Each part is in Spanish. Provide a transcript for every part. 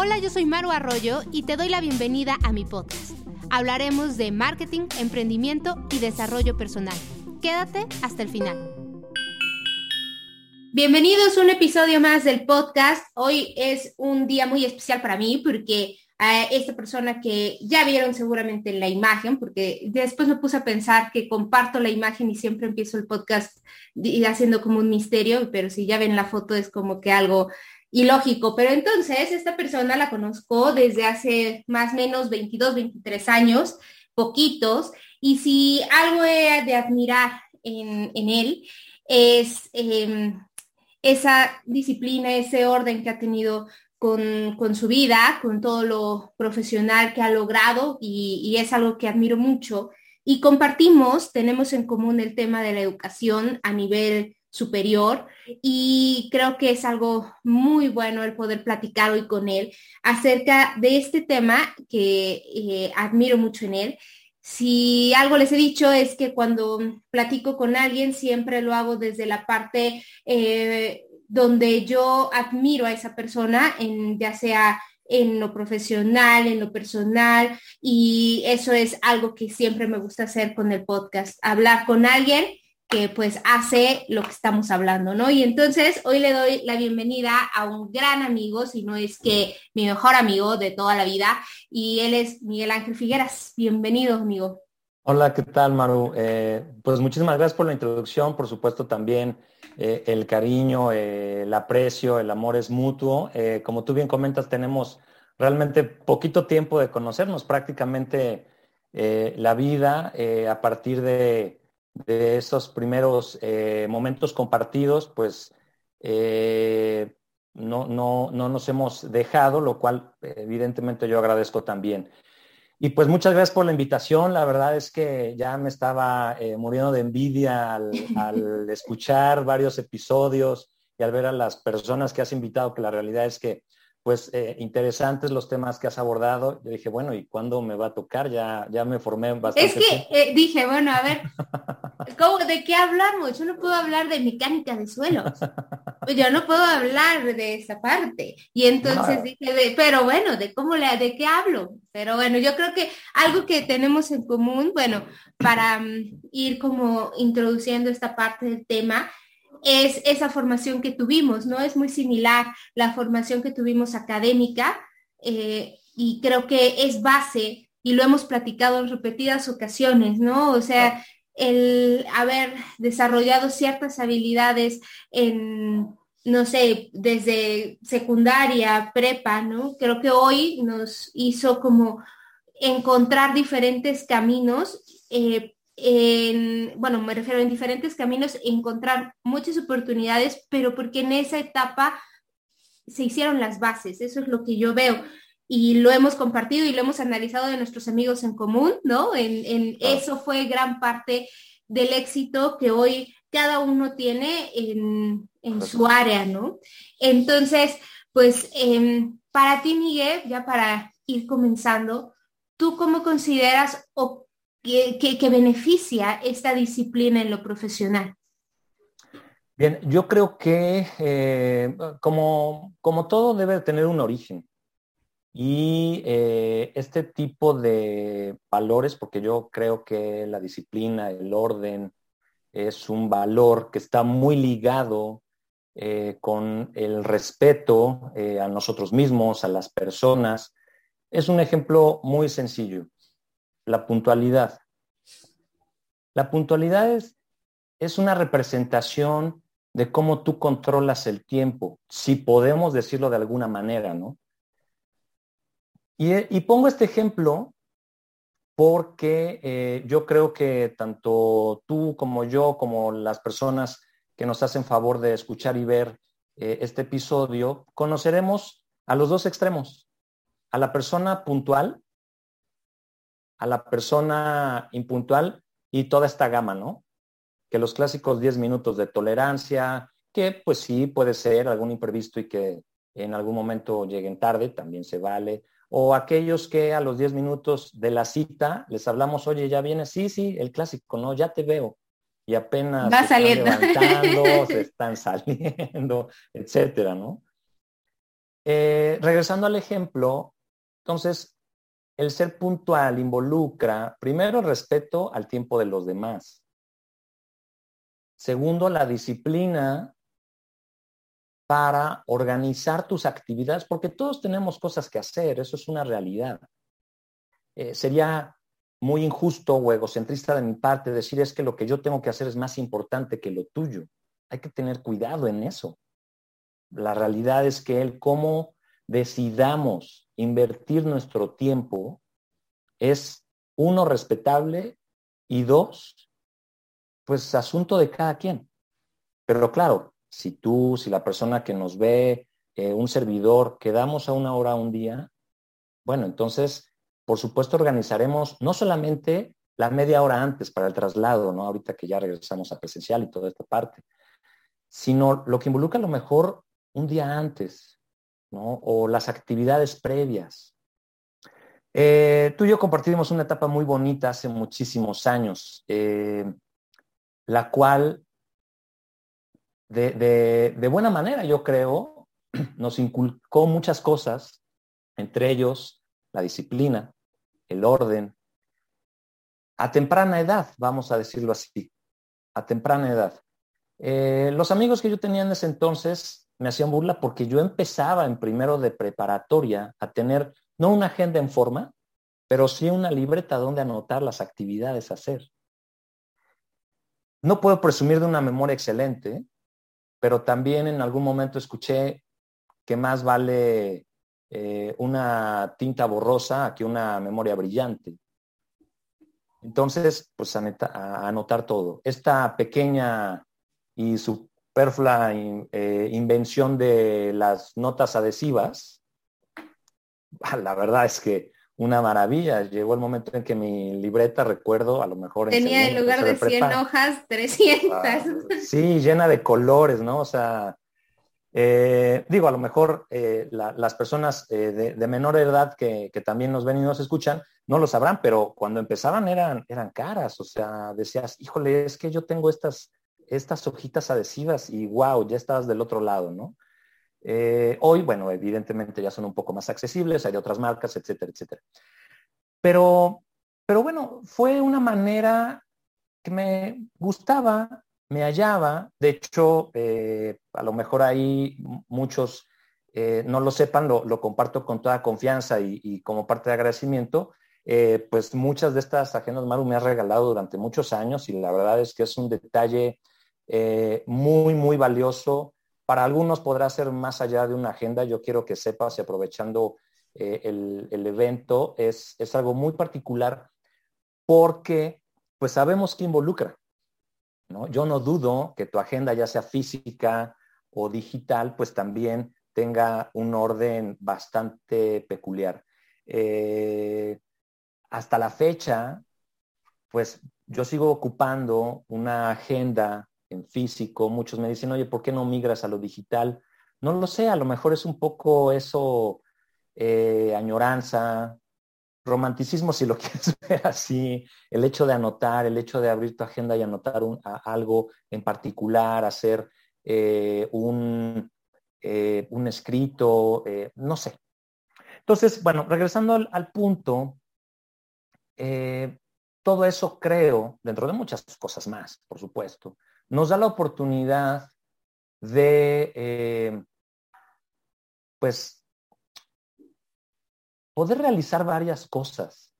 Hola, yo soy Maru Arroyo y te doy la bienvenida a mi podcast. Hablaremos de marketing, emprendimiento y desarrollo personal. Quédate hasta el final. Bienvenidos a un episodio más del podcast. Hoy es un día muy especial para mí porque a esta persona que ya vieron seguramente en la imagen, porque después me puse a pensar que comparto la imagen y siempre empiezo el podcast haciendo como un misterio, pero si ya ven la foto es como que algo ilógico. Pero entonces esta persona la conozco desde hace más o menos 22, 23 años, poquitos, y si algo he de admirar en, él es em, esa disciplina, ese orden que ha tenido con, su vida, con todo lo profesional que ha logrado y, es algo que admiro mucho. Y compartimos, tenemos en común el tema de la educación a nivel superior y creo que es algo muy bueno el poder platicar hoy con él acerca de este tema que eh, admiro mucho en él. Si algo les he dicho es que cuando platico con alguien siempre lo hago desde la parte eh, donde yo admiro a esa persona, ya sea en lo profesional, en lo personal, y eso es algo que siempre me gusta hacer con el podcast, hablar con alguien que pues hace lo que estamos hablando, ¿no? Y entonces hoy le doy la bienvenida a un gran amigo, si no es que mi mejor amigo de toda la vida, y él es Miguel Ángel Figueras. Bienvenido, amigo. Hola, ¿qué tal, Maru? Eh, pues muchísimas gracias por la introducción, por supuesto también eh, el cariño, eh, el aprecio, el amor es mutuo. Como tú bien comentas, tenemos realmente poquito tiempo de conocernos, prácticamente la vida a partir de, esos primeros momentos compartidos, pues no, no, no nos hemos dejado, lo cual evidentemente yo agradezco también. Y pues muchas gracias por la invitación. La verdad es que ya me estaba eh, muriendo de envidia al, escuchar varios episodios y al ver a las personas que has invitado, que la realidad es que pues eh, interesantes los temas que has abordado. Yo dije, bueno, ¿y cuándo me va a tocar? Ya, ya me formé bastante. Es que eh, dije, bueno, a ver, ¿cómo, ¿de qué hablamos? Yo no puedo hablar de mecánica de suelos. Yo no puedo hablar de esa parte. Y entonces dije, pero bueno, ¿de cómo le, de qué hablo? Pero bueno, yo creo que algo que tenemos en común, bueno, para mm, ir como introduciendo esta parte del tema, es esa formación que tuvimos, ¿no? Es muy similar la formación que tuvimos académica eh, y creo que es base y lo hemos platicado en repetidas ocasiones, ¿no? O sea, el haber desarrollado ciertas habilidades en, no sé, desde secundaria, prepa, ¿no? Creo que hoy nos hizo como encontrar diferentes caminos eh, bueno, me refiero en diferentes caminos, encontrar muchas oportunidades, pero porque en esa etapa se hicieron las bases, eso es lo que yo veo. Y lo hemos compartido y lo hemos analizado de nuestros amigos en común, ¿no? En, eso fue gran parte del éxito que hoy cada uno tiene en, su área, ¿no? Entonces, pues em, para ti, Miguel, ya para ir comenzando, ¿tú cómo consideras o que, beneficia esta disciplina en lo profesional? Bien, yo creo que eh, como, como, todo debe tener un origen. Y eh, este tipo de valores, porque yo creo que la disciplina, el orden, es un valor que está muy ligado eh, con el respeto a nosotros mismos, a las personas. Es un ejemplo muy sencillo la puntualidad. La puntualidad es, es una representación de cómo tú controlas el tiempo, si podemos decirlo de alguna manera, ¿no? Y, pongo este ejemplo porque eh, yo creo que tanto tú como yo, como las personas que nos hacen favor de escuchar y ver eh, este episodio, conoceremos a los dos extremos, a la persona puntual a la persona impuntual y toda esta gama, ¿no? Que los clásicos 10 minutos de tolerancia, que pues sí puede ser algún imprevisto y que en algún momento lleguen tarde, también se vale. O aquellos que a los 10 minutos de la cita les hablamos, oye, ya viene, sí, sí, el clásico, ¿no? Ya te veo. Y apenas Va se saliendo. están levantando, se están saliendo, etcétera, ¿no? eh, regresando al ejemplo, entonces, el ser puntual involucra, primero, el respeto al tiempo de los demás. Segundo, la disciplina para organizar tus actividades, porque todos tenemos cosas que hacer, eso es una realidad. Eh, sería muy injusto o egocentrista de mi parte decir es que lo que yo tengo que hacer es más importante que lo tuyo. Hay que tener cuidado en eso. La realidad es que el cómo decidamos invertir nuestro tiempo es uno respetable y dos, pues asunto de cada quien. Pero claro, si tú, si la persona que nos ve, eh, un servidor, quedamos a una hora un día, bueno, entonces, por supuesto, organizaremos no solamente la media hora antes para el traslado, ¿no? Ahorita que ya regresamos a presencial y toda esta parte, sino lo que involucra a lo mejor un día antes, O las actividades previas. Eh, tú y yo compartimos una etapa muy bonita hace muchísimos años, eh, la cual de, buena manera, yo creo, nos inculcó muchas cosas, entre ellos la disciplina, el orden, a temprana edad, vamos a decirlo así, a temprana edad. Eh, los amigos que yo tenía en ese entonces me hacían burla porque yo empezaba en primero de preparatoria a tener no una agenda en forma, pero sí una libreta donde anotar las actividades a hacer. No puedo presumir de una memoria excelente, pero también en algún momento escuché que más vale eh, una tinta borrosa que una memoria brillante. Entonces, pues a, anotar todo. Esta pequeña y superflua eh, invención de las notas adhesivas, la verdad es que una maravilla. Llegó el momento en que mi libreta, recuerdo, a lo mejor... Tenía en, lugar de 100 hojas, 300. Ah, sí, llena de colores, ¿no? O sea, eh, digo, a lo mejor eh, las personas eh, de, menor edad que, también nos ven y nos escuchan, no lo sabrán, pero cuando empezaban eran, eran caras. O sea, decías, híjole, es que yo tengo estas, estas hojitas adhesivas y wow, ya estabas del otro lado, ¿no? Eh, hoy, bueno, evidentemente ya son un poco más accesibles, hay otras marcas, etcétera, etcétera. Pero, pero bueno, fue una manera que me gustaba, me hallaba. De hecho, eh, a lo mejor ahí muchos eh, no lo sepan, lo, comparto con toda confianza y, como parte de agradecimiento. pues muchas de estas agendas Maru me ha regalado durante muchos años y la verdad es que es un detalle muy, muy valioso para algunos podrá ser más allá de una agenda. Yo quiero que sepas, y aprovechando eh, el, evento, es, es algo muy particular porque pues sabemos que involucra. ¿no? Yo no dudo que tu agenda, ya sea física o digital, pues también tenga un orden bastante peculiar. Eh, hasta la fecha, pues yo sigo ocupando una agenda en físico. Muchos me dicen, oye, ¿por qué no migras a lo digital? No lo sé, a lo mejor es un poco eso, eh, añoranza, romanticismo si lo quieres ver así, el hecho de anotar, el hecho de abrir tu agenda y anotar algo en particular, hacer eh, un, eh, un, escrito, no sé. Entonces, bueno, regresando al punto, todo eso creo, dentro de muchas cosas más, por supuesto, nos da la oportunidad de, eh, pues, poder realizar varias cosas.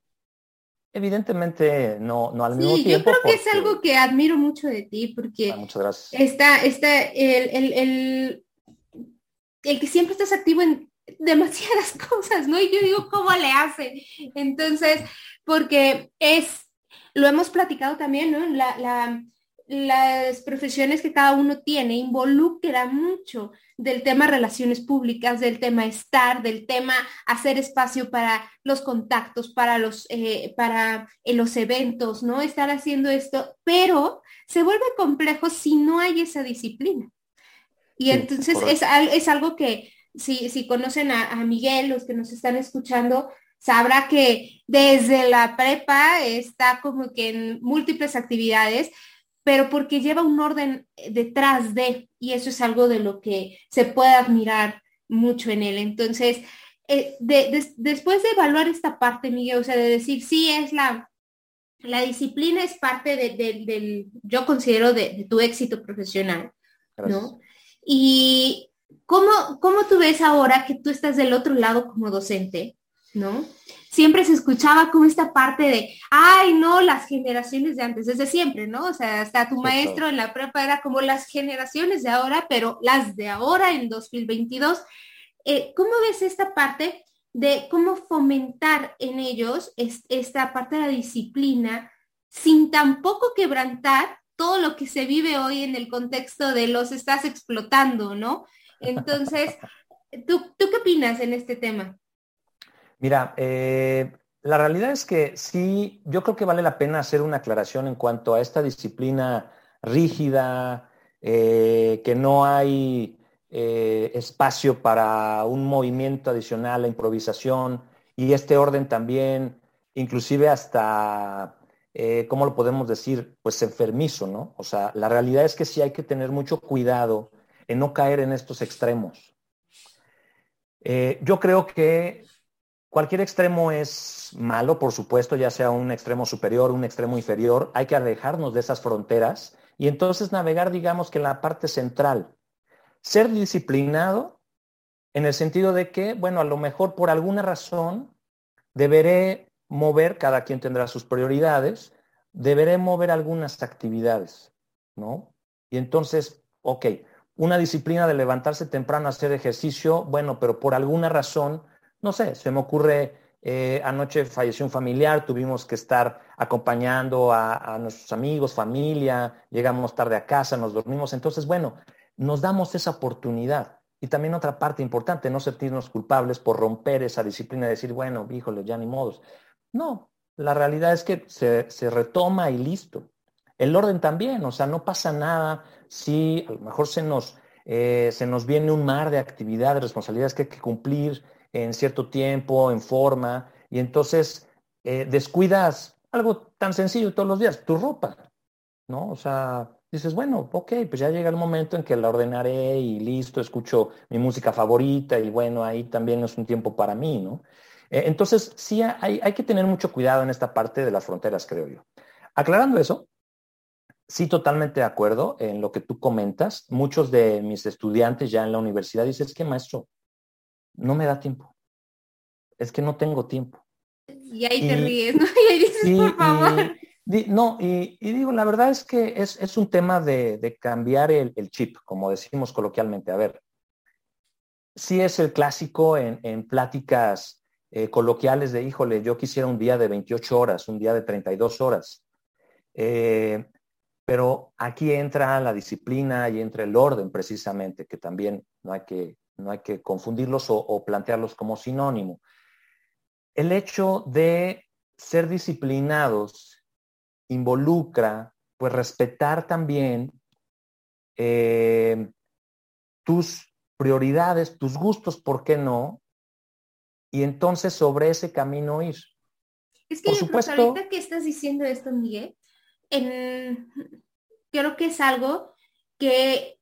Evidentemente, no, no al mismo tiempo. Yo creo que es algo que admiro mucho de ti, porque ah, está, está el, el, el, que siempre estás activo en demasiadas cosas, ¿no? Y yo digo, ¿cómo le hace? Entonces, porque es, lo hemos platicado también, ¿no? La, la, las profesiones que cada uno tiene involucra mucho del tema relaciones públicas, del tema estar, del tema hacer espacio para los contactos, para los, eh, para eh, los eventos, ¿no? Estar haciendo esto, pero se vuelve complejo si no hay esa disciplina. Y entonces es, es, algo que si, si conocen a, a Miguel, los que nos están escuchando, sabrá que desde la prepa está como que en múltiples actividades, pero porque lleva un orden detrás de, y eso es algo de lo que se puede admirar mucho en él. Entonces, eh, después de evaluar esta parte, Miguel, o sea, de decir, sí, es la, la disciplina es parte del, yo considero, de, tu éxito profesional, ¿no? Y ¿cómo, ¿cómo tú ves ahora que tú estás del otro lado como docente, ¿no? Siempre se escuchaba como esta parte de, ay, no, las generaciones de antes, desde siempre, ¿no? O sea, hasta tu maestro en la prepa era como las generaciones de ahora, pero las de ahora en 2022. Eh, ¿Cómo ves esta parte de cómo fomentar en ellos esta parte de la disciplina sin tampoco quebrantar todo lo que se vive hoy en el contexto de los estás explotando, ¿no? Entonces, ¿tú, ¿tú qué opinas en este tema? Mira, eh, la realidad es que sí, yo creo que vale la pena hacer una aclaración en cuanto a esta disciplina rígida, eh, que no hay eh, espacio para un movimiento adicional, la improvisación y este orden también, inclusive hasta, ¿cómo lo podemos decir? Pues enfermizo, ¿no? O sea, la realidad es que sí hay que tener mucho cuidado en no caer en estos extremos. yo creo que Cualquier extremo es malo, por supuesto, ya sea un extremo superior, un extremo inferior. Hay que alejarnos de esas fronteras y entonces navegar, digamos que en la parte central. Ser disciplinado en el sentido de que, bueno, a lo mejor por alguna razón deberé mover, cada quien tendrá sus prioridades, deberé mover algunas actividades, ¿no? Y entonces, ok, una disciplina de levantarse temprano a hacer ejercicio, bueno, pero por alguna razón no sé, se me ocurre, eh, anoche falleció un familiar, tuvimos que estar acompañando a, nuestros amigos, familia, llegamos tarde a casa, nos dormimos. Entonces, bueno, nos damos esa oportunidad. Y también otra parte importante, no sentirnos culpables por romper esa disciplina y decir, bueno, híjole, ya ni modos. No, la realidad es que se, retoma y listo. El orden también, o sea, no pasa nada si a lo mejor se nos, eh, se nos viene un mar de actividades, responsabilidades que hay que cumplir, en cierto tiempo, en forma, y entonces eh, descuidas algo tan sencillo todos los días, tu ropa, ¿no? O sea, dices, bueno, ok, pues ya llega el momento en que la ordenaré y listo, escucho mi música favorita y bueno, ahí también es un tiempo para mí, ¿no? Eh, entonces, sí hay, hay que tener mucho cuidado en esta parte de las fronteras, creo yo. Aclarando eso, sí, totalmente de acuerdo en lo que tú comentas. Muchos de mis estudiantes ya en la universidad dicen, que maestro, no me da tiempo. Es que no tengo tiempo. Y ahí te ríes, ¿no? Y ahí dices, por favor. no, y, digo, la verdad es que es, un tema de, cambiar el, chip, como decimos coloquialmente. A ver, sí es el clásico en, pláticas eh, coloquiales de, híjole, yo quisiera un día de 28 horas, un día de 32 horas. Eh, pero aquí entra la disciplina y entra el orden precisamente, que también no hay que no hay que confundirlos o, plantearlos como sinónimo. El hecho de ser disciplinados involucra pues respetar también eh, tus prioridades, tus gustos, ¿por qué no? Y entonces sobre ese camino ir. Es que Por supuesto, ahorita que estás diciendo esto, Miguel, creo que es algo que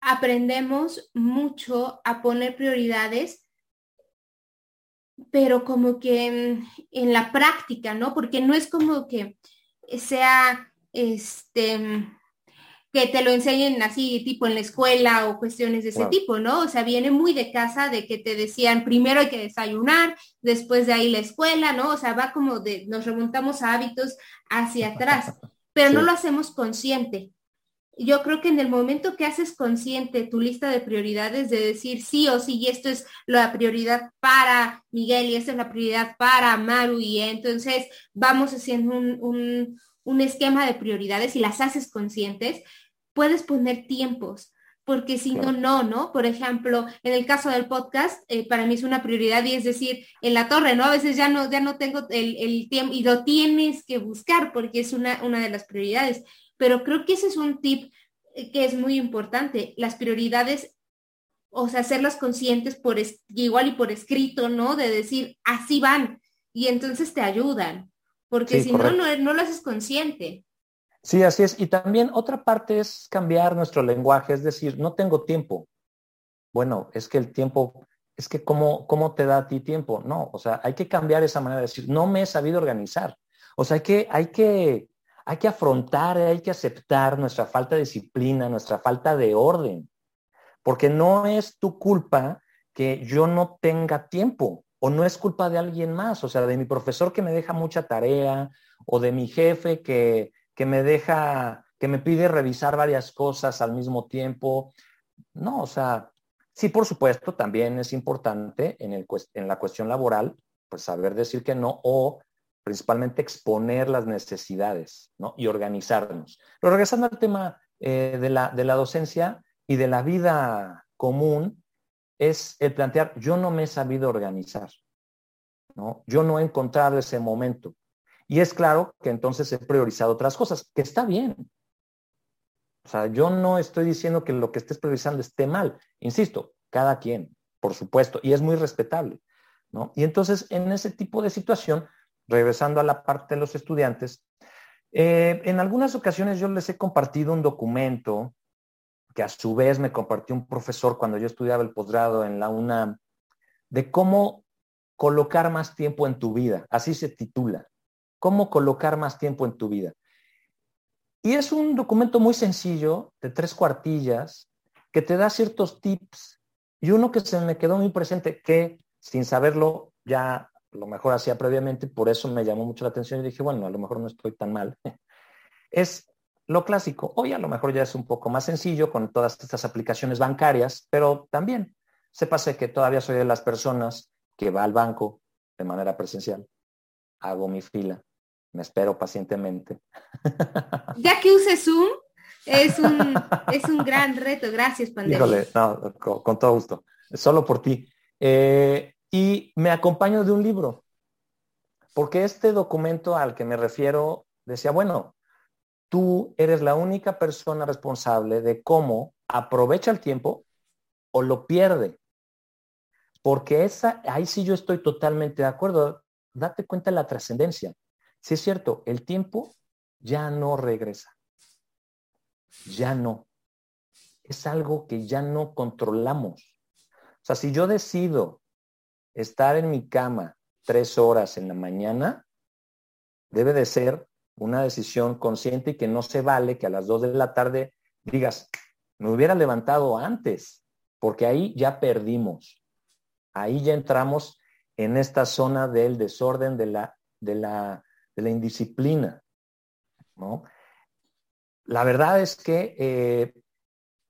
aprendemos mucho a poner prioridades, pero como que en, la práctica, ¿no? Porque no es como que sea, este, que te lo enseñen así, tipo en la escuela o cuestiones de ese tipo, ¿no? O sea, viene muy de casa de que te decían, primero hay que desayunar, después de ahí la escuela, ¿no? O sea, va como de, nos remontamos a hábitos hacia atrás, pero no lo hacemos consciente yo creo que en el momento que haces consciente tu lista de prioridades, de decir sí o sí, y esto es la prioridad para Miguel y esta es la prioridad para Maru, y entonces vamos haciendo un, esquema de prioridades y las haces conscientes, puedes poner tiempos, porque si no, no, ¿no? Por ejemplo, en el caso del podcast, eh, para mí es una prioridad y es decir, en la torre, ¿no? A veces ya no, ya no tengo el, el tiempo y lo tienes que buscar porque es una, una de las prioridades pero creo que ese es un tip que es muy importante. Las prioridades, o sea, hacerlas conscientes por igual y por escrito, ¿no? De decir, así van. Y entonces te ayudan. Porque si no, no, no lo haces consciente. Sí, así es. Y también otra parte es cambiar nuestro lenguaje, es decir, no tengo tiempo. bueno, es que el tiempo, es que cómo, cómo te da a ti tiempo. No, o sea, hay que cambiar esa manera de decir, no me he sabido organizar. O sea, hay que, hay que, hay que afrontar, hay que aceptar nuestra falta de disciplina, nuestra falta de orden, porque no es tu culpa que yo no tenga tiempo o no es culpa de alguien más, o sea, de mi profesor que me deja mucha tarea o de mi jefe que, que me deja, que me pide revisar varias cosas al mismo tiempo. No, o sea, sí, por supuesto, también es importante en, el, en la cuestión laboral, pues saber decir que no o principalmente exponer las necesidades ¿no? y organizarnos. Pero regresando al tema eh, de, la, de la docencia y de la vida común, es el plantear, yo no me he sabido organizar, ¿no? Yo no he encontrado ese momento. Y es claro que entonces he priorizado otras cosas, que está bien. O sea, yo no estoy diciendo que lo que estés priorizando esté mal. Insisto, cada quien, por supuesto, y es muy respetable, ¿no? Y entonces, en ese tipo de situación, regresando a la parte de los estudiantes, eh, en algunas ocasiones yo les he compartido un documento que a su vez me compartió un profesor cuando yo estudiaba el posgrado en la UNAM, de cómo colocar más tiempo en tu vida. Así se titula. Cómo colocar más tiempo en tu vida. Y es un documento muy sencillo, de tres cuartillas, que te da ciertos tips. Y uno que se me quedó muy presente, que sin saberlo ya lo mejor hacía previamente, por eso me llamó mucho la atención y dije, bueno, a lo mejor no estoy tan mal, es lo clásico. Hoy a lo mejor ya es un poco más sencillo con todas estas aplicaciones bancarias, pero también sépase que todavía soy de las personas que va al banco de manera presencial, hago mi fila, me espero pacientemente. Ya que use Zoom, es un, es un gran reto. Gracias, Pandemia. Híjole, no, con, todo gusto. Solo por ti. Eh, y me acompaño de un libro, porque este documento al que me refiero decía, bueno, tú eres la única persona responsable de cómo aprovecha el tiempo o lo pierde. Porque esa, ahí sí yo estoy totalmente de acuerdo. Date cuenta de la trascendencia. Si es cierto, el tiempo ya no regresa. Ya no. Es algo que ya no controlamos. O sea, si yo decido estar en mi cama tres horas en la mañana, debe de ser una decisión consciente y que no se vale que a las dos de la tarde digas, me hubiera levantado antes, porque ahí ya perdimos. Ahí ya entramos en esta zona del desorden, de la, de la, de la indisciplina. ¿no? La verdad es que, eh,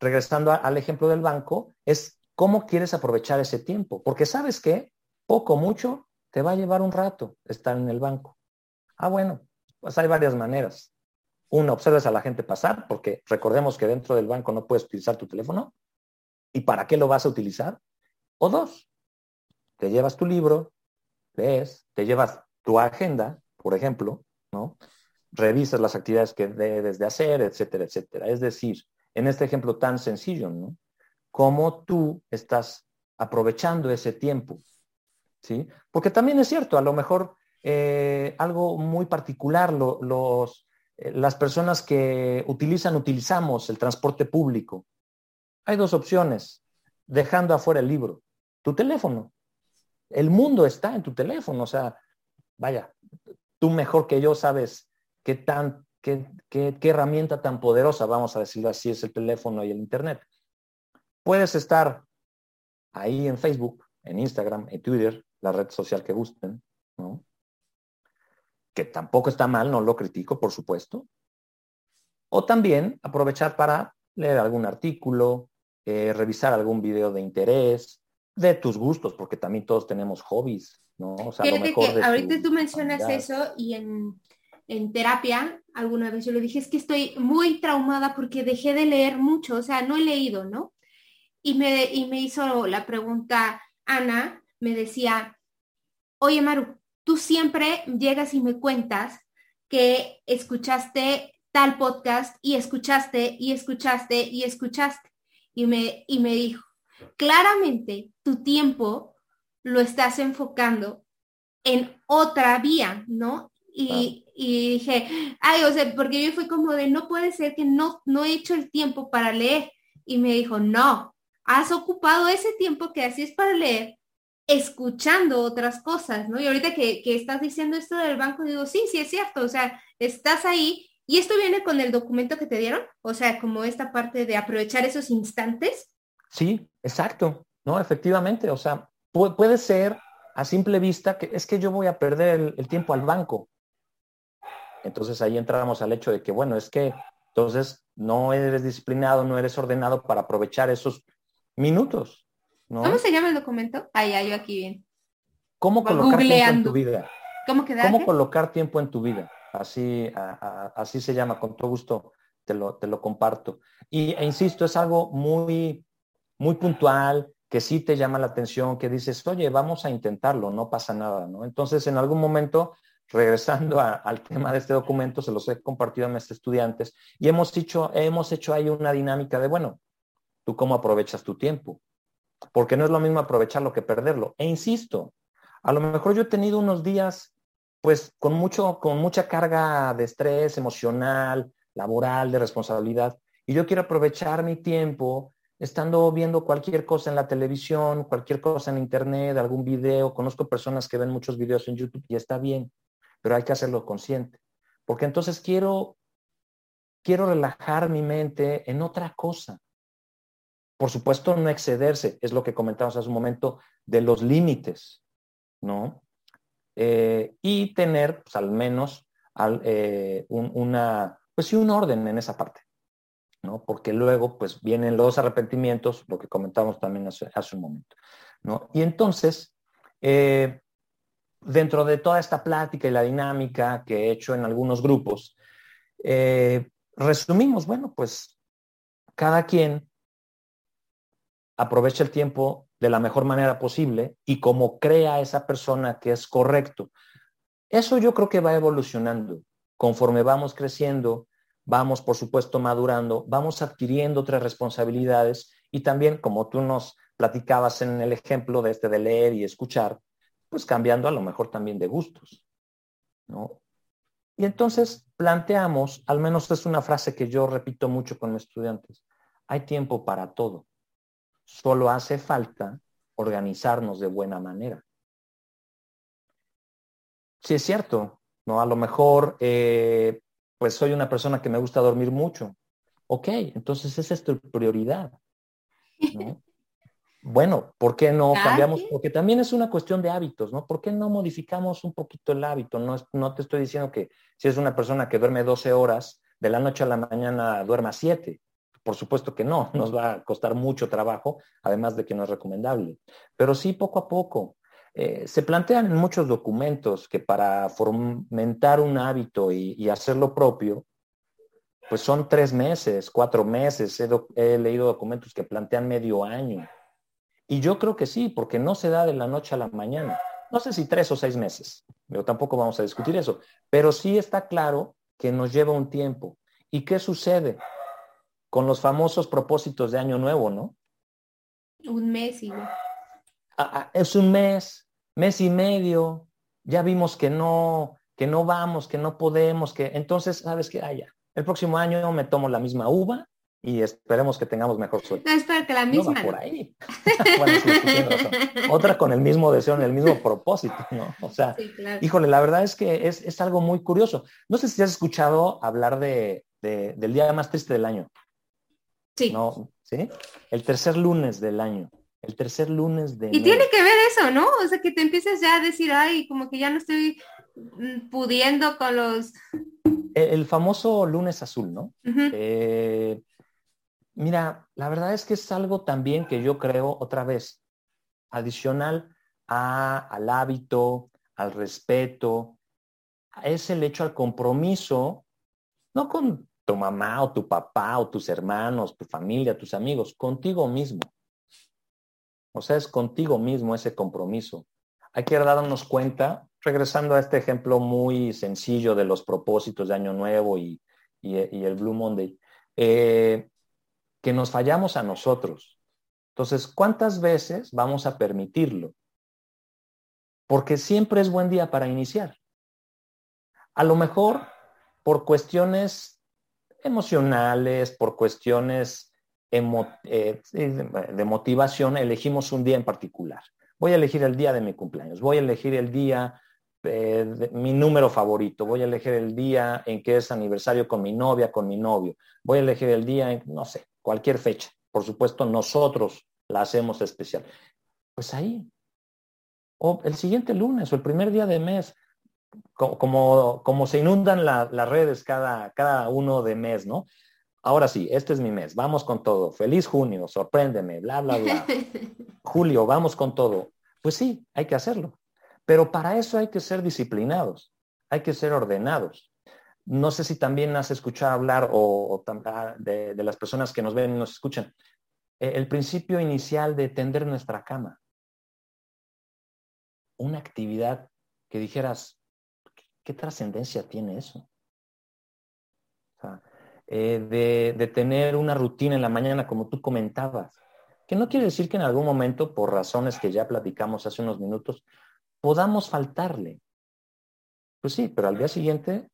regresando al ejemplo del banco, es cómo quieres aprovechar ese tiempo, porque sabes que poco, mucho, te va a llevar un rato estar en el banco. Ah, bueno, pues hay varias maneras. Una, observes a la gente pasar, porque recordemos que dentro del banco no puedes utilizar tu teléfono. ¿Y para qué lo vas a utilizar? O dos, te llevas tu libro, lees, te llevas tu agenda, por ejemplo, ¿no? Revisas las actividades que debes de hacer, etcétera, etcétera. Es decir, en este ejemplo tan sencillo, ¿no? Cómo tú estás aprovechando ese tiempo, ¿sí? Porque también es cierto, a lo mejor eh, algo muy particular, los, eh, las personas que utilizan, utilizamos el transporte público. Hay dos opciones, dejando afuera el libro, tu teléfono. El mundo está en tu teléfono, o sea, vaya, tú mejor que yo sabes qué tan, qué, qué, qué herramienta tan poderosa, vamos a decirlo así, es el teléfono y el Internet. Puedes estar ahí en Facebook, en Instagram, en Twitter, la red social que gusten, ¿no? que tampoco está mal, no lo critico, por supuesto. O también aprovechar para leer algún artículo, eh, revisar algún video de interés, de tus gustos, porque también todos tenemos hobbies, ¿no? O sea, lo mejor que ahorita tú mencionas eso y en, en terapia, alguna vez yo le dije, es que estoy muy traumada porque dejé de leer mucho, o sea, no he leído, ¿no? Y me, y me hizo la pregunta Ana, me decía, oye Maru, tú siempre llegas y me cuentas que escuchaste tal podcast y escuchaste y escuchaste y escuchaste. Y me, y me dijo, claramente tu tiempo lo estás enfocando en otra vía, ¿no? Y, y, dije, ay, o sea, porque yo fui como de, no puede ser que no, no he hecho el tiempo para leer. Y me dijo, no, has ocupado ese tiempo que así es para leer escuchando otras cosas, ¿no? Y ahorita que, que estás diciendo esto del banco, digo, sí, sí es cierto, o sea, estás ahí y esto viene con el documento que te dieron, o sea, como esta parte de aprovechar esos instantes. Sí, exacto, ¿no? Efectivamente, o sea, puede ser a simple vista que es que yo voy a perder el, tiempo al banco. Entonces ahí entramos al hecho de que, bueno, es que entonces no eres disciplinado, no eres ordenado para aprovechar esos minutos. ¿Cómo se llama el documento? Ah, ya, yo aquí bien. ¿Cómo colocar tiempo en tu vida? ¿Cómo ¿Cómo colocar tiempo en tu vida? Así, así se llama, con todo gusto te lo, te lo comparto. Y e insisto, es algo muy, muy puntual, que sí te llama la atención, que dices, oye, vamos a intentarlo, no pasa nada, ¿no? Entonces, en algún momento, regresando al tema de este documento, se los he compartido a mis estudiantes y hemos hecho, hemos hecho ahí una dinámica de, bueno, tú cómo aprovechas tu tiempo, porque no es lo mismo aprovecharlo que perderlo. E insisto, a lo mejor yo he tenido unos días, pues, con mucho, con mucha carga de estrés emocional, laboral, de responsabilidad, y yo quiero aprovechar mi tiempo estando viendo cualquier cosa en la televisión, cualquier cosa en internet, algún video. Conozco personas que ven muchos videos en YouTube y está bien, pero hay que hacerlo consciente. Porque entonces quiero, quiero relajar mi mente en otra cosa. Por supuesto, no excederse, es lo que comentamos hace un momento, de los límites, ¿no? Eh, y tener, pues, al menos, eh, una, pues sí, un orden en esa parte. ¿no? Porque luego, pues, vienen los arrepentimientos, lo que comentamos también hace, un momento, ¿no? Y entonces, eh, dentro de toda esta plática y la dinámica que he hecho en algunos grupos, resumimos, bueno, pues, cada quien aprovecha el tiempo de la mejor manera posible y como crea esa persona que es correcto. Eso yo creo que va evolucionando. Conforme vamos creciendo, vamos, por supuesto, madurando, vamos adquiriendo otras responsabilidades y también, como tú nos platicabas en el ejemplo de este de leer y escuchar, pues cambiando a lo mejor también de gustos, ¿no? Y entonces planteamos, al menos es una frase que yo repito mucho con mis estudiantes, hay tiempo para todo, solo hace falta organizarnos de buena manera. Sí es cierto, ¿no? A lo mejor eh, pues soy una persona que me gusta dormir mucho. Ok, entonces esa es tu prioridad. bueno, ¿por qué no cambiamos? Porque también es una cuestión de hábitos, ¿no? ¿Por qué no modificamos un poquito el hábito? No, no te estoy diciendo que si es una persona que duerme 12 horas, de la noche a la mañana duerma 7. Por supuesto que no, nos va a costar mucho trabajo, además de que no es recomendable. Pero sí, poco a poco, eh, se plantean en muchos documentos que para fomentar un hábito y, hacerlo propio, pues son tres meses, cuatro meses. He, leído documentos que plantean medio año. Y yo creo que sí, porque no se da de la noche a la mañana. No sé si tres o seis meses, pero tampoco vamos a discutir eso. Pero sí está claro que nos lleva un tiempo. ¿Y qué sucede con los famosos propósitos de Año Nuevo, no? Un mes igual. Ah, ah, es un mes, mes y medio, ya vimos que no, que no vamos, que no podemos, que entonces, ¿sabes qué? haya? el próximo año me tomo la misma uva y esperemos que tengamos mejor suerte. No, espero que la misma. No por ahí. Otra con el mismo deseo, en el mismo propósito, ¿no? O sea, híjole, la verdad es que es, es, algo muy curioso. No sé si has escuchado hablar de, de, del día más triste del año. Sí. ¿No? ¿Sí? El tercer lunes del año el tercer lunes de... Y tiene que ver eso, ¿no? O sea, que te empiezas ya a decir, ay, como que ya no estoy mm, pudiendo con los... El, famoso lunes azul, ¿no? Eh, mira, la verdad es que es algo también que yo creo, otra vez, adicional al hábito, al respeto, es el hecho al compromiso, no con tu mamá o tu papá o tus hermanos, tu familia, tus amigos, contigo mismo. O sea, es contigo mismo ese compromiso. Hay que darnos cuenta, regresando a este ejemplo muy sencillo de los propósitos de Año Nuevo y, el Blue Monday, eh, que nos fallamos a nosotros. Entonces, ¿cuántas veces vamos a permitirlo? Porque siempre es buen día para iniciar. A lo mejor por cuestiones emocionales, por cuestiones eh, de motivación, elegimos un día en particular. Voy a elegir el día de mi cumpleaños, voy a elegir el día eh, de mi número favorito, voy a elegir el día en que es aniversario con mi novia, con mi novio, voy a elegir el día en, no sé, cualquier fecha. Por supuesto, nosotros la hacemos especial. Pues ahí, o el siguiente lunes o el primer día de mes, como, como, se inundan las redes cada, cada uno de mes, ¿no? Ahora sí, este es mi mes, vamos con todo. Feliz junio, sorpréndeme, bla, bla, bla. Julio, vamos con todo. Pues sí, hay que hacerlo. Pero para eso hay que ser disciplinados, hay que ser ordenados. No sé si también has escuchado hablar o, ah, de, las personas que nos ven y nos escuchan. E, el principio inicial de tender nuestra cama. Una actividad que dijeras, ¿qué, trascendencia tiene eso? Eh, de, de, tener una rutina en la mañana, como tú comentabas, que no quiere decir que en algún momento, por razones que ya platicamos hace unos minutos, podamos faltarle. Pues sí, pero al día siguiente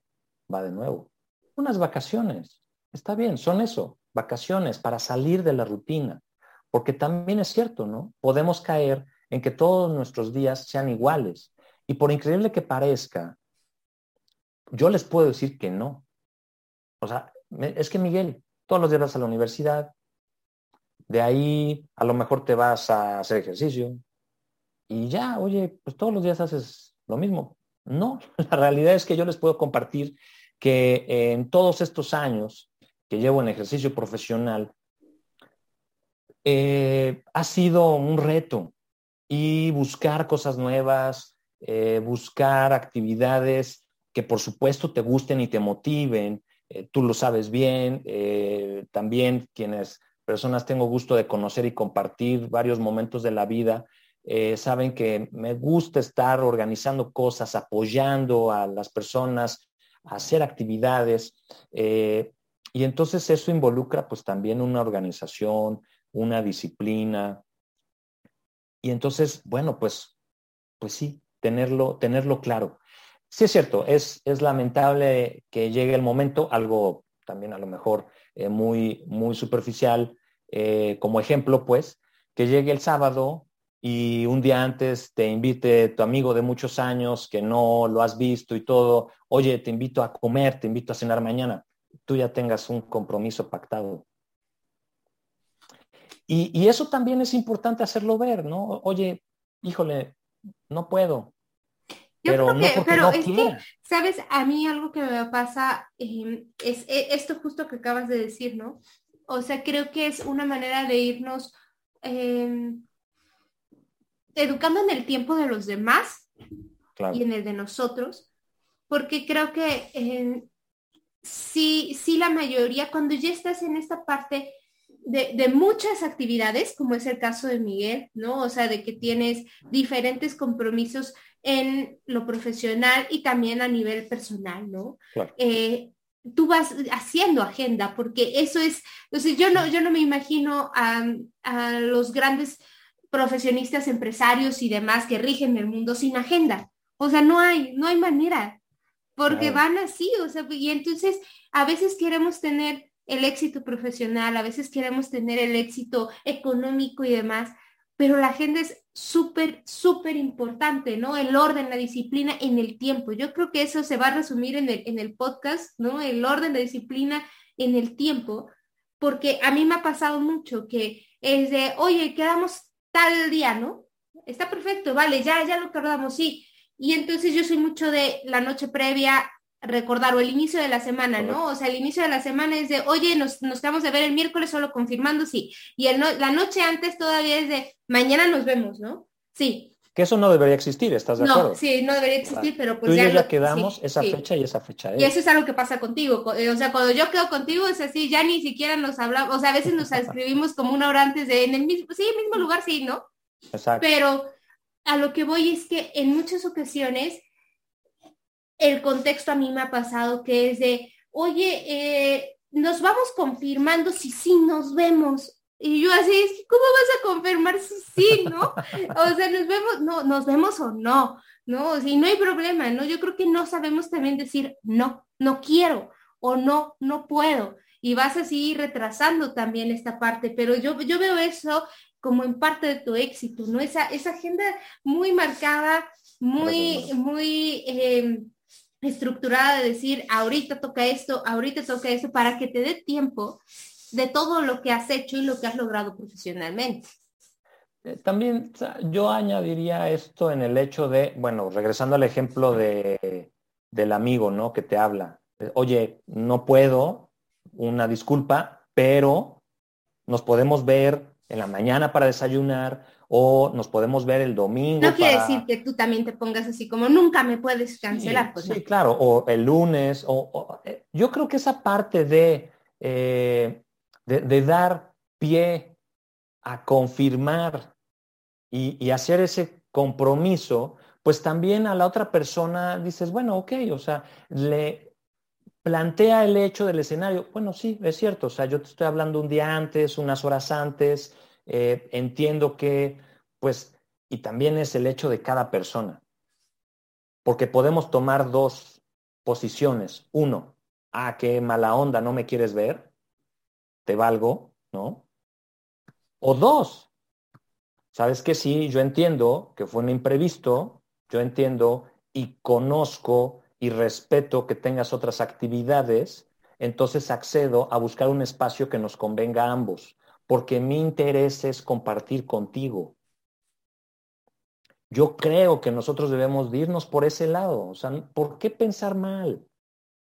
va de nuevo. Unas vacaciones. Está bien, son eso, vacaciones para salir de la rutina. Porque también es cierto, ¿no? Podemos caer en que todos nuestros días sean iguales. Y por increíble que parezca, yo les puedo decir que no. O sea, es que Miguel, todos los días vas a la universidad, de ahí a lo mejor te vas a hacer ejercicio, y ya, oye, pues todos los días haces lo mismo. No, la realidad es que yo les puedo compartir que en todos estos años que llevo en ejercicio profesional, eh, ha sido un reto y buscar cosas nuevas, eh, buscar actividades que por supuesto te gusten y te motiven. Eh, tú lo sabes bien, también quienes personas tengo gusto de conocer y compartir varios momentos de la vida eh, saben que me gusta estar organizando cosas, apoyando a las personas, hacer actividades. Eh, y entonces eso involucra pues también una organización, una disciplina. Y entonces, bueno, pues, pues sí, tenerlo, tenerlo claro. Sí es cierto, es, es lamentable que llegue el momento, algo también a lo mejor eh, muy, muy superficial, como ejemplo, pues, que llegue el sábado y un día antes te invite tu amigo de muchos años que no lo has visto y todo, oye, te invito a comer, te invito a cenar mañana, tú ya tengas un compromiso pactado. Y, eso también es importante hacerlo ver, ¿no? Oye, híjole, no puedo. Pero no porque no es que, sabes, a mí algo que me pasa em, es, e, esto justo que acabas de decir, ¿no? O sea, creo que es una manera de irnos em, educando en el tiempo de los demás y en el de nosotros, porque creo que eh, sí, sí la mayoría, cuando ya estás en esta parte de, muchas actividades, como es el caso de Miguel, ¿no? O sea, de que tienes diferentes compromisos en lo profesional y también a nivel personal, ¿no? Eh, tú vas haciendo agenda, porque eso es, entonces yo no, yo no me imagino a, a los grandes profesionistas, empresarios y demás que rigen el mundo sin agenda. O sea, no hay, no hay manera, porque van así, o sea, y entonces a veces queremos tener el éxito profesional, a veces queremos tener el éxito económico y demás, pero la agenda es súper, súper importante, ¿no? El orden, la disciplina en el tiempo. Yo creo que eso se va a resumir en el, en el podcast, ¿no? El orden, la disciplina en el tiempo, porque a mí me ha pasado mucho que es de, oye, quedamos tal día, ¿no? Está perfecto, vale, ya, ya lo acordamos, sí. Y entonces yo soy mucho de la noche previa, recordar, o el inicio de la semana, ¿no? O sea, el inicio de la semana es de, oye, nos, nos quedamos de ver el miércoles solo confirmando, sí. Y el la noche antes todavía es de, mañana nos vemos, ¿no? Sí. Que eso no debería existir, ¿estás de acuerdo? No, sí, no debería existir, pero pues ya, ya quedamos esa fecha y esa fecha. Y eso es algo que pasa contigo. O sea, cuando yo quedo contigo es así, ya ni siquiera nos hablamos, o sea, a veces nos escribimos como una hora antes de, en el mismo, sí, mismo lugar, sí, ¿no? Exacto. Pero a lo que voy es que en muchas ocasiones el contexto a mí me ha pasado que es de, oye, eh, nos vamos confirmando si sí nos vemos. Y yo así, es ¿cómo vas a confirmar si sí, no? O sea, nos vemos, no, nos vemos o no, ¿no? Si no hay problema, ¿no? Yo creo que no sabemos también decir no, no quiero o no, no puedo. y vas así retrasando también esta parte, pero yo, yo veo eso como en parte de tu éxito, ¿no? Esa, esa agenda muy marcada, muy, muy em, estructurada de decir, ahorita toca esto, ahorita toca esto, para que te dé tiempo de todo lo que has hecho y lo que has logrado profesionalmente. Eh, también yo añadiría esto en el hecho de, bueno, regresando al ejemplo de, del amigo, ¿no? Que te habla. Eh, Oye, no puedo, una disculpa, pero nos podemos ver en la mañana para desayunar o nos podemos ver el domingo. No quiere decir que tú también te pongas así como nunca me puedes cancelar. Sí, pues, sí claro, o el lunes, o, eh, yo creo que esa parte de, de, de dar pie a confirmar y, hacer ese compromiso, pues también a la otra persona dices, bueno, ok, o sea, le plantea el hecho del escenario. Bueno, sí, es cierto, o sea, yo te estoy hablando un día antes, unas horas antes, eh, entiendo que, pues, y también es el hecho de cada persona, porque podemos tomar dos posiciones. Uno, ah, qué mala onda, no me quieres ver, te valgo, ¿no? O dos, Sabes que sí, yo entiendo que fue un imprevisto, yo entiendo y conozco y respeto que tengas otras actividades, entonces accedo a buscar un espacio que nos convenga a ambos, porque mi interés es compartir contigo. Yo creo que nosotros debemos irnos por ese lado. O sea, ¿por qué pensar mal?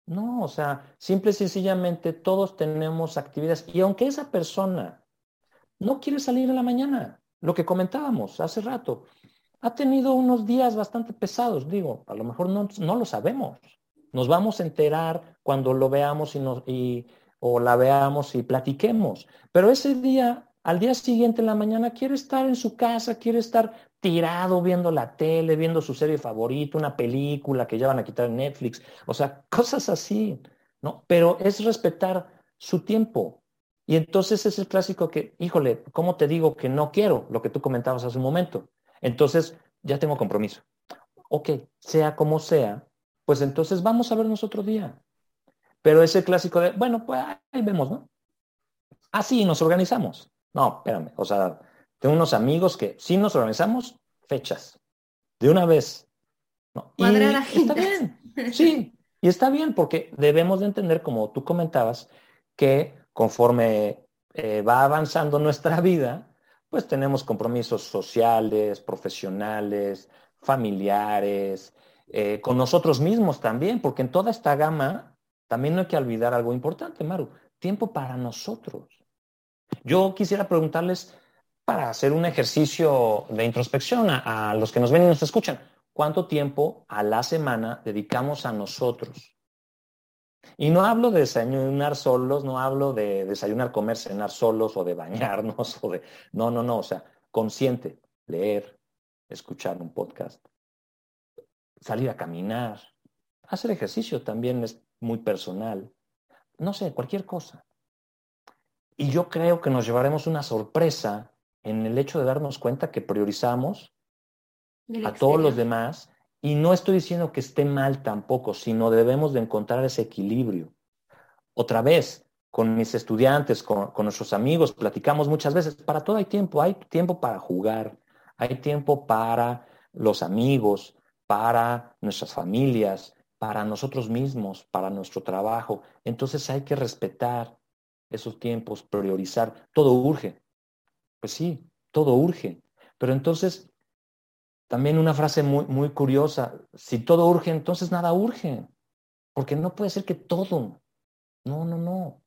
No, o sea, simple y sencillamente todos tenemos actividades. Y aunque esa persona no quiere salir en la mañana, lo que comentábamos hace rato, ha tenido unos días bastante pesados, digo, a lo mejor no, no lo sabemos. Nos vamos a enterar cuando lo veamos y, nos, y o la veamos y platiquemos. Pero ese día, al día siguiente en la mañana, quiere estar en su casa, quiere estar tirado viendo la tele, viendo su serie favorita, una película que ya van a quitar en Netflix, o sea, cosas así, ¿no? Pero es respetar su tiempo, y entonces es el clásico que, híjole, ¿cómo te digo que no quiero? Lo que tú comentabas hace un momento. Entonces, ya tengo compromiso. Ok, sea como sea, pues entonces vamos a vernos otro día. Pero es el clásico de, bueno, pues ahí vemos, ¿no? Así nos organizamos. No, espérame, o sea, tengo unos amigos que sí nos organizamos fechas, de una vez. ¿no? Y está bien, sí, y está bien porque debemos de entender, como tú comentabas, que conforme eh, va avanzando nuestra vida, pues tenemos compromisos sociales, profesionales, familiares, eh, con nosotros mismos también, porque en toda esta gama también no hay que olvidar algo importante, Maru, tiempo para nosotros. Yo quisiera preguntarles, para hacer un ejercicio de introspección a los que nos ven y nos escuchan, ¿cuánto tiempo a la semana dedicamos a nosotros? Y no hablo de desayunar solos, no hablo de desayunar, comer, cenar solos o de bañarnos o de... No, no, no, o sea, consciente, leer, escuchar un podcast, salir a caminar, hacer ejercicio también es muy personal, no sé, cualquier cosa. Y yo creo que nos llevaremos una sorpresa en el hecho de darnos cuenta que priorizamos a todos los demás y no estoy diciendo que esté mal tampoco, sino debemos de encontrar ese equilibrio. Otra vez, con mis estudiantes, con, nuestros amigos, platicamos muchas veces, para todo hay tiempo, hay tiempo para jugar, hay tiempo para los amigos, para nuestras familias, para nosotros mismos, para nuestro trabajo. Entonces hay que respetar esos tiempos, priorizar. Todo urge. Pues sí, todo urge. Pero entonces también una frase muy, muy curiosa, si todo urge, entonces nada urge, porque no puede ser que todo. No, no, no.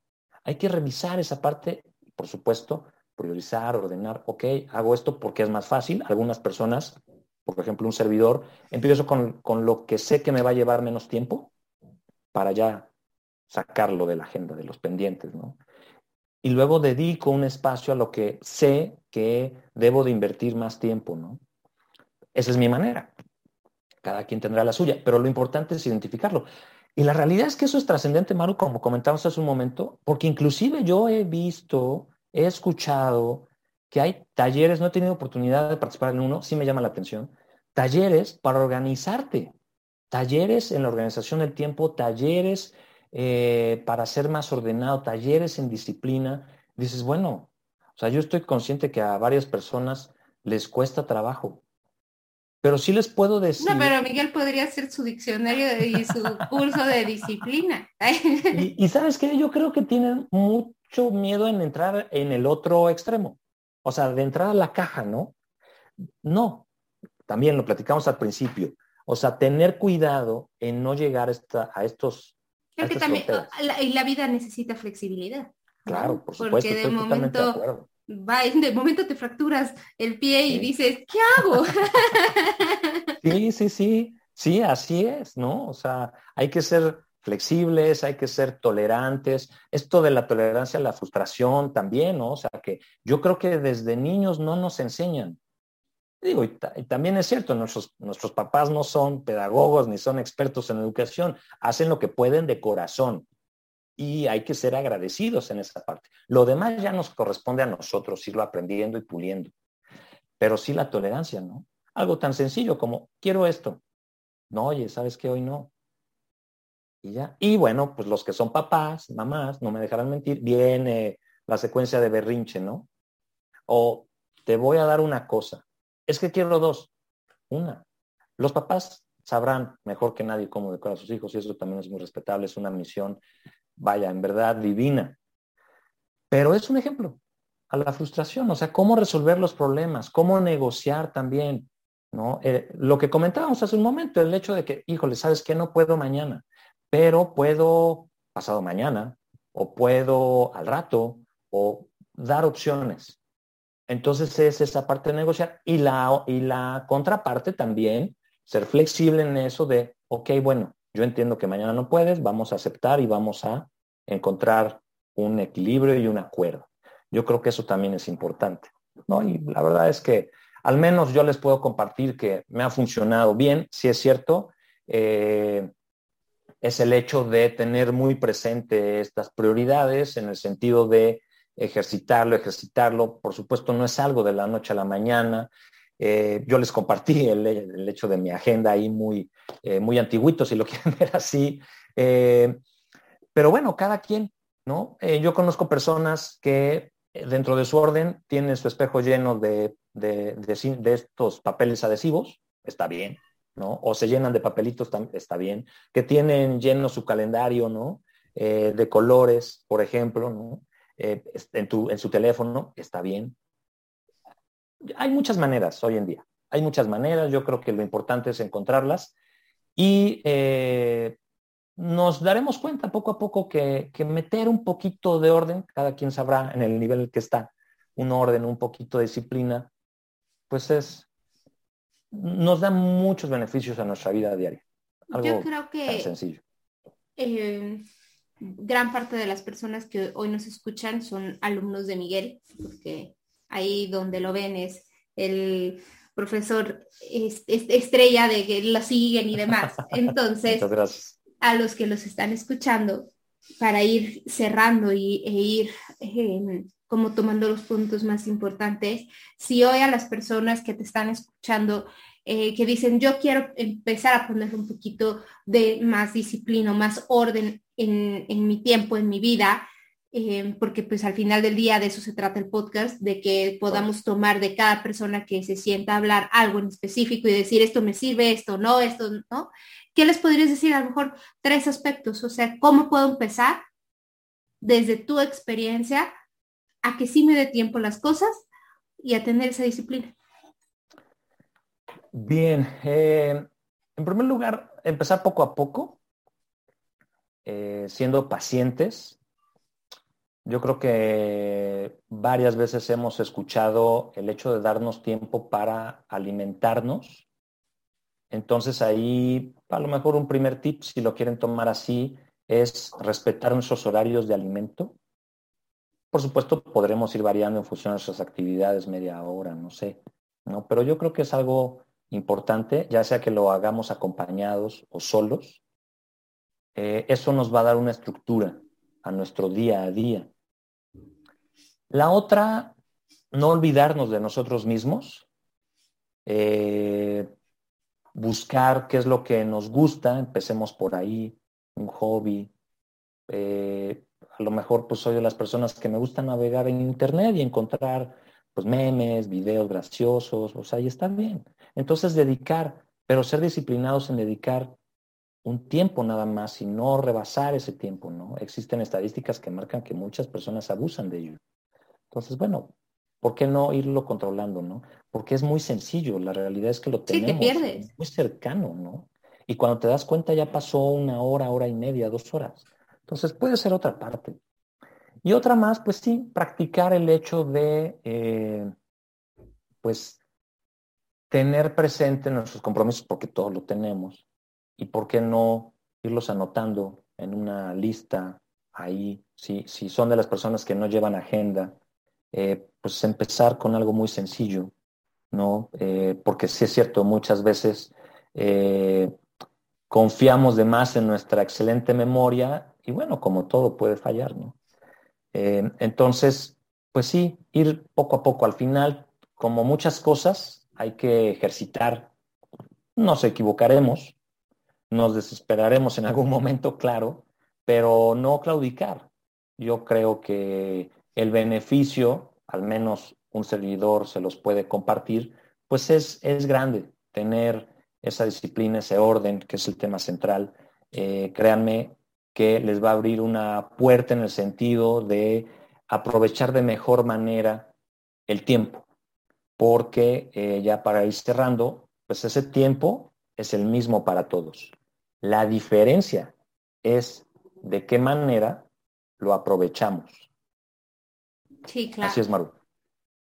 Hay que revisar esa parte, por supuesto, priorizar, ordenar, ok, hago esto porque es más fácil. Algunas personas, por ejemplo, un servidor, empiezo con, con lo que sé que me va a llevar menos tiempo para ya sacarlo de la agenda, de los pendientes, ¿no? Y luego dedico un espacio a lo que sé que debo de invertir más tiempo, ¿no? Esa es mi manera. Cada quien tendrá la suya, pero lo importante es identificarlo. Y la realidad es que eso es trascendente, Maru, como comentamos hace un momento, porque inclusive yo he visto, he escuchado que hay talleres, no he tenido oportunidad de participar en uno, sí me llama la atención, talleres para organizarte, talleres en la organización del tiempo, talleres eh, para ser más ordenado, talleres en disciplina. Dices, bueno, o sea, yo estoy consciente que a varias personas les cuesta trabajo, pero sí les puedo decir. No, pero Miguel podría hacer su diccionario y su curso de disciplina. y, y, sabes que yo creo que tienen mucho miedo en entrar en el otro extremo. O sea, de entrar a la caja, ¿no? No. También lo platicamos al principio. O sea, tener cuidado en no llegar a estos. Creo que también, la, y la vida necesita flexibilidad. Claro, por supuesto. Porque de momento va, de momento te fracturas el pie y dices, ¿qué hago? Sí, sí, sí, sí, así es, ¿no? O sea, hay que ser flexibles, hay que ser tolerantes. Esto de la tolerancia a la frustración también, ¿no? O sea, que yo creo que desde niños no nos enseñan. Digo, y, también es cierto, nuestros, nuestros papás no son pedagogos ni son expertos en educación, hacen lo que pueden de corazón y hay que ser agradecidos en esa parte. Lo demás ya nos corresponde a nosotros irlo aprendiendo y puliendo. Pero sí la tolerancia, ¿no? Algo tan sencillo como, quiero esto. No, oye, ¿sabes qué? Hoy no. Y ya. Y bueno, pues los que son papás, mamás, no me dejarán mentir, viene la secuencia de berrinche, ¿no? O te voy a dar una cosa. Es que quiero dos. Una. Los papás sabrán mejor que nadie cómo decorar a sus hijos y eso también es muy respetable, es una misión vaya, en verdad divina. Pero es un ejemplo a la frustración, o sea, cómo resolver los problemas, cómo negociar también, ¿no? Eh, lo que comentábamos hace un momento, el hecho de que, híjole, ¿sabes qué? No puedo mañana, pero puedo pasado mañana, o puedo al rato, o dar opciones. Entonces es esa parte de negociar y la, y la contraparte también, ser flexible en eso de, ok, bueno, yo entiendo que mañana no puedes, vamos a aceptar y vamos a encontrar un equilibrio y un acuerdo. Yo creo que eso también es importante. ¿no? Y la verdad es que al menos yo les puedo compartir que me ha funcionado bien, si es cierto, eh, es el hecho de tener muy presente estas prioridades en el sentido de ejercitarlo, ejercitarlo. Por supuesto, no es algo de la noche a la mañana, eh, yo les compartí el, hecho de mi agenda ahí muy, eh, muy antiguito, si lo quieren ver así. Eh, pero bueno, cada quien, ¿no? yo conozco personas que dentro de su orden tienen su espejo lleno de, de, de, estos papeles adhesivos, está bien, ¿no? O se llenan de papelitos, está bien. Que tienen lleno su calendario, ¿no? de colores, por ejemplo, ¿no? en, tu, en su teléfono, está bien hay muchas maneras hoy en día. Hay muchas maneras, yo creo que lo importante es encontrarlas y eh, nos daremos cuenta poco a poco que, meter un poquito de orden, cada quien sabrá en el nivel en que está, un orden, un poquito de disciplina, pues es, nos da muchos beneficios a nuestra vida diaria. yo creo que sencillo. Eh, gran parte de las personas que hoy nos escuchan son alumnos de Miguel, porque ahí donde lo ven es el profesor estrella de que lo siguen y demás. Entonces, a los que los están escuchando, para ir cerrando y, e ir em, como tomando los puntos más importantes, si hoy a las personas que te están escuchando, eh, que dicen, yo quiero empezar a poner un poquito de más disciplina, más orden en, en mi tiempo, en mi vida, eh, porque pues al final del día de eso se trata el podcast, de que podamos tomar de cada persona que se sienta a hablar algo en específico y decir esto me sirve, esto no, esto no. ¿Qué les podrías decir? A lo mejor tres aspectos, o sea, ¿cómo puedo empezar desde tu experiencia a que sí me dé tiempo las cosas y a tener esa disciplina? Bien, eh, en primer lugar, empezar poco a poco, eh, siendo pacientes, yo creo que varias veces hemos escuchado el hecho de darnos tiempo para alimentarnos. Entonces ahí a lo mejor un primer tip, si lo quieren tomar así, es respetar nuestros horarios de alimento. Por supuesto, podremos ir variando en función de nuestras actividades, media hora, no sé, ¿no? Pero yo creo que es algo importante, ya sea que lo hagamos acompañados o solos. Eh, eso nos va a dar una estructura a nuestro día a día. La otra, no olvidarnos de nosotros mismos, eh, buscar qué es lo que nos gusta, empecemos por ahí, un hobby, Eh, a lo mejor pues soy de las personas que me gusta navegar en internet y encontrar pues memes, videos graciosos, o sea, y está bien. Entonces dedicar, pero ser disciplinados en dedicar un tiempo nada más y no rebasar ese tiempo, ¿no? Existen estadísticas que marcan que muchas personas abusan de ello. Entonces, bueno, ¿por qué no irlo controlando, no? Porque es muy sencillo, la realidad es que lo tenemos pierdes. muy cercano, ¿no? Y cuando te das cuenta ya pasó una hora, hora y media, dos horas. Entonces puede ser otra parte. Y otra más, pues sí, practicar el hecho de, eh, pues, tener presente nuestros compromisos, porque todos lo tenemos, y por qué no irlos anotando en una lista ahí, si, si son de las personas que no llevan agenda, eh, pues empezar con algo muy sencillo, ¿no? Eh, porque sí es cierto, muchas veces confiamos de más en nuestra excelente memoria y bueno, como todo puede fallar, ¿no? Eh, entonces, pues sí, ir poco a poco. Al final, como muchas cosas, hay que ejercitar. Nos equivocaremos, nos desesperaremos en algún momento, claro, pero no claudicar. Yo creo que el beneficio, al menos un servidor se los puede compartir, pues es, es grande tener esa disciplina, ese orden, que es el tema central. Eh, créanme, que les va a abrir una puerta en el sentido de aprovechar de mejor manera el tiempo, porque eh, ya para ir cerrando, pues ese tiempo es el mismo para todos. La diferencia es de qué manera lo aprovechamos. Sí, claro. Así es, Maru.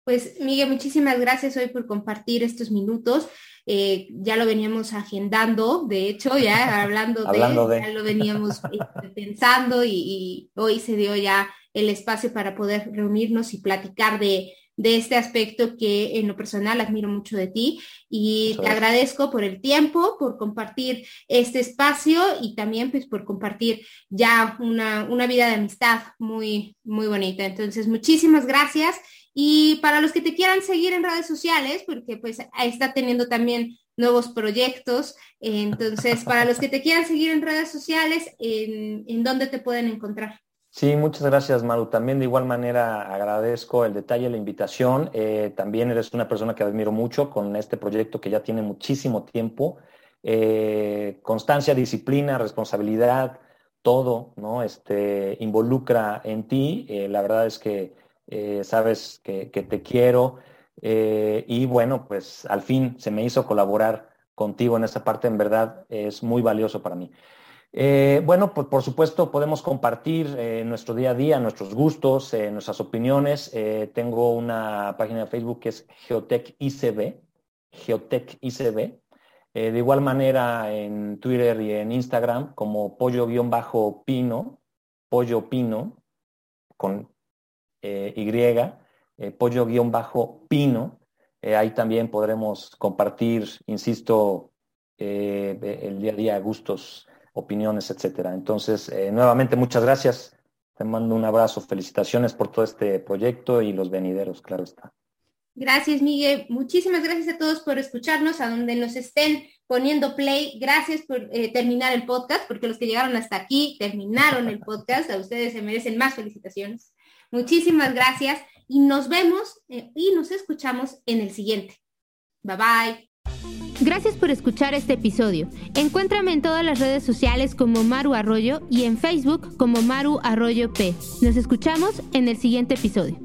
Pues Miguel, muchísimas gracias hoy por compartir estos minutos. Eh, ya lo veníamos agendando, de hecho, ya hablando, de, ya lo veníamos este, pensando y, hoy se dio ya el espacio para poder reunirnos y platicar de, este aspecto que en lo personal admiro mucho de ti y te agradezco por el tiempo, por compartir este espacio y también pues por compartir ya una, una vida de amistad muy, muy bonita. Entonces, muchísimas gracias y para los que te quieran seguir en redes sociales, porque pues ahí está teniendo también nuevos proyectos. Entonces, para los que te quieran seguir en redes sociales, ¿en, en dónde te pueden encontrar? Sí, muchas gracias, Maru. También de igual manera agradezco el detalle, la invitación. Eh, también eres una persona que admiro mucho con este proyecto que ya tiene muchísimo tiempo. Eh, constancia, disciplina, responsabilidad, todo, ¿no? Este, involucra en ti. Eh, la verdad es que sabes que, te quiero y bueno, pues al fin se me hizo colaborar contigo en esta parte, en verdad es muy valioso para mí. Eh, bueno, pues por supuesto podemos compartir nuestro día a día, nuestros gustos, nuestras opiniones. tengo una página de Facebook que es Geotech ICB, Geotech ICB. de igual manera en Twitter y en Instagram como pollo-pino, pollo pino, con eh, y, eh, pollo-pino. Eh, ahí también podremos compartir, insisto, el día a día, gustos, opiniones, etcétera. Entonces, nuevamente, muchas gracias. Te mando un abrazo, felicitaciones por todo este proyecto y los venideros, claro está. Gracias, Miguel. Muchísimas gracias a todos por escucharnos, a donde nos estén poniendo play. Gracias por terminar el podcast, porque los que llegaron hasta aquí terminaron el podcast. A ustedes se merecen más felicitaciones. Muchísimas gracias y nos vemos eh, y nos escuchamos en el siguiente. Bye bye. Gracias por escuchar este episodio. Encuéntrame en todas las redes sociales como Maru Arroyo y en Facebook como Maru Arroyo P. Nos escuchamos en el siguiente episodio.